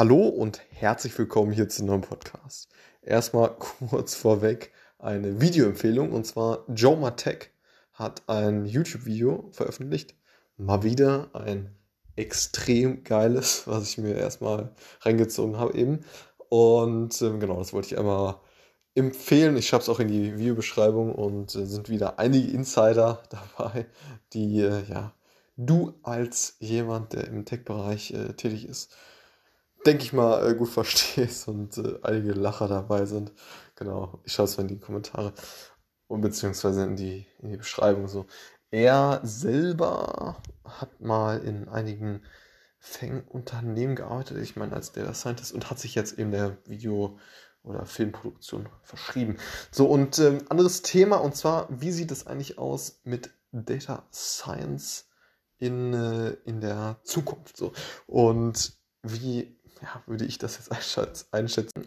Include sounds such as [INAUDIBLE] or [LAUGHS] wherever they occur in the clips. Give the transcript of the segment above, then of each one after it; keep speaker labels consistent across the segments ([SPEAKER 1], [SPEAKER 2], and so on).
[SPEAKER 1] Hallo und herzlich willkommen hier zu einem neuen Podcast. Erstmal [LAUGHS] kurz vorweg eine Videoempfehlung und zwar Joe Matek hat ein YouTube-Video veröffentlicht. Mal wieder ein extrem geiles, [LAUGHS] was ich mir erstmal reingezogen habe eben. Und ähm, genau, das wollte ich einmal empfehlen. Ich schreibe es auch in die Videobeschreibung und äh, sind wieder einige Insider [LAUGHS] dabei, die äh, ja du als jemand, der im Tech-Bereich äh, tätig ist, denke ich mal, äh, gut verstehst und äh, einige Lacher dabei sind. Genau, ich schaue es mal in die Kommentare und beziehungsweise in die, in die Beschreibung so. Er selber hat mal in einigen Fang-Unternehmen gearbeitet, ich meine als Data Scientist und hat sich jetzt eben der Video- oder Filmproduktion verschrieben. So, und ähm, anderes Thema, und zwar, wie sieht es eigentlich aus mit Data Science in, äh, in der Zukunft? So, und wie ja, würde ich das jetzt einschätzen?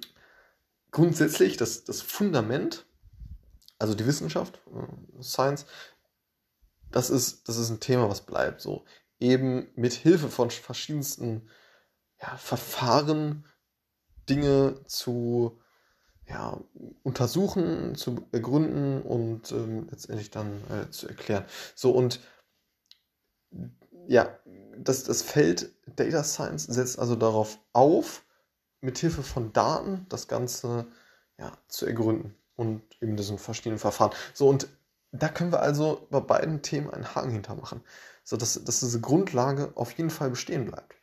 [SPEAKER 1] Grundsätzlich das, das Fundament, also die Wissenschaft, äh, Science, das ist, das ist ein Thema, was bleibt. So eben mit Hilfe von verschiedensten ja, Verfahren Dinge zu ja, untersuchen, zu ergründen und ähm, letztendlich dann äh, zu erklären. So und ja, das, das Feld Data Science setzt also darauf auf, mit Hilfe von Daten das Ganze ja, zu ergründen und eben diesen verschiedenen Verfahren. So, und da können wir also bei beiden Themen einen Haken hintermachen, sodass dass diese Grundlage auf jeden Fall bestehen bleibt.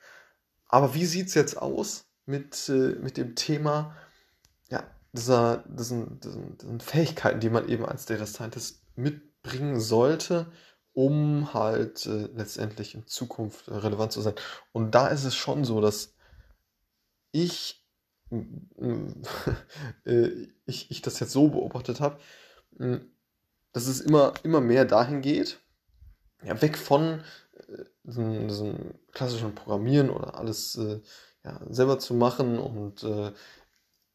[SPEAKER 1] Aber wie sieht es jetzt aus mit, äh, mit dem Thema ja, dieser, diesen, diesen, diesen Fähigkeiten, die man eben als Data Scientist mitbringen sollte, um halt äh, letztendlich in Zukunft äh, relevant zu sein. Und da ist es schon so, dass ich, [LAUGHS] äh, ich, ich das jetzt so beobachtet habe, dass es immer, immer mehr dahin geht, ja, weg von äh, diesem, diesem, klassischen Programmieren oder alles äh, ja, selber zu machen und äh,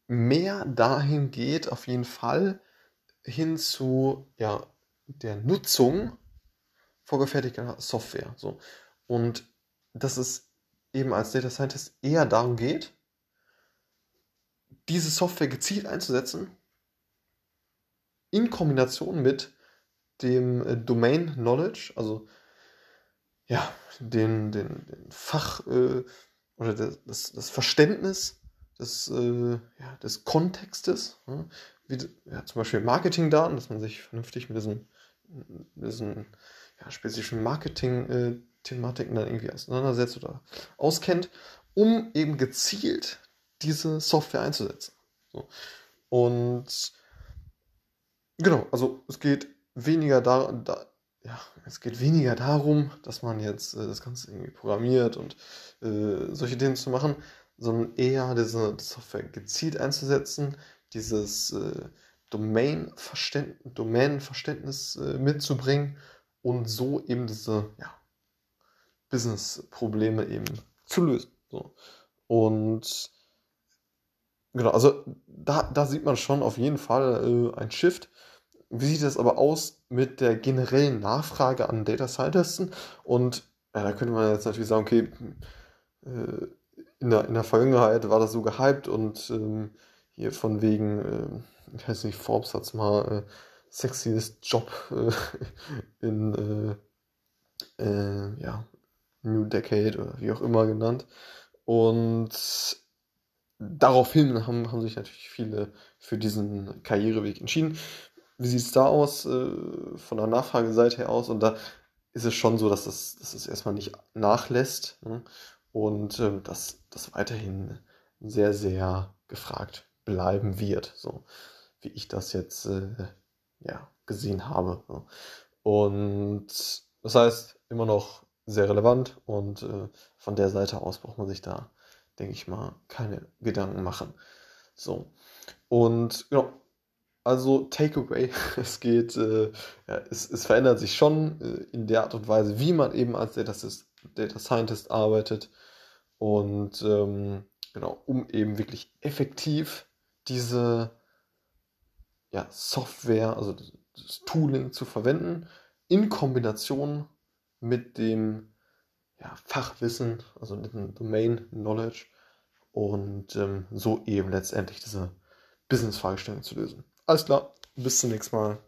[SPEAKER 1] mehr dahin geht auf jeden Fall hin zu ja, der Nutzung vorgefertigter Software. So. Und dass es eben als Data Scientist eher darum geht, diese Software gezielt einzusetzen, in Kombination mit dem äh, Domain Knowledge, also ja, den, den, den Fach äh, oder das, das Verständnis des, äh, ja, des Kontextes, ja, wie ja, zum Beispiel Marketingdaten, dass man sich vernünftig mit diesen, diesen ja, spezifischen Marketing-Thematiken dann irgendwie auseinandersetzt oder auskennt, um eben gezielt diese Software einzusetzen. So. Und genau, also es geht weniger da, da, ja, es geht weniger darum, dass man jetzt äh, das Ganze irgendwie programmiert und äh, solche Dinge zu machen, sondern eher diese Software gezielt einzusetzen, dieses äh, Domain-Verständnis äh, mitzubringen und so eben diese ja, Business-Probleme eben zu lösen. So. Und genau, also da, da sieht man schon auf jeden Fall äh, ein Shift. Wie sieht das aber aus mit der generellen Nachfrage an Data Scientisten? Und ja, da könnte man jetzt natürlich sagen, okay, äh, in, der, in der Vergangenheit war das so gehypt und ähm, hier von wegen, äh, ich weiß nicht, Forbes hat es mal äh, sexiest Job äh, [LAUGHS] in äh, äh, ja, New Decade oder wie auch immer genannt. Und daraufhin haben, haben sich natürlich viele für diesen Karriereweg entschieden. Wie sieht es da aus, äh, von der Nachfrageseite her aus? Und da ist es schon so, dass es, dass es erstmal nicht nachlässt ne? und äh, dass das weiterhin sehr, sehr gefragt bleiben wird, so wie ich das jetzt äh, ja, gesehen habe. Und das heißt, immer noch sehr relevant und äh, von der Seite aus braucht man sich da, denke ich mal, keine Gedanken machen. So. Und genau, also Takeaway, [LAUGHS] es geht, äh, ja, es, es verändert sich schon äh, in der Art und Weise, wie man eben als Data, Data Scientist arbeitet. Und ähm, genau, um eben wirklich effektiv diese ja, Software, also das Tooling zu verwenden, in Kombination mit dem ja, Fachwissen, also mit dem Domain Knowledge, und ähm, so eben letztendlich diese Business-Fragestellung zu lösen. Alles klar, bis zum nächsten Mal.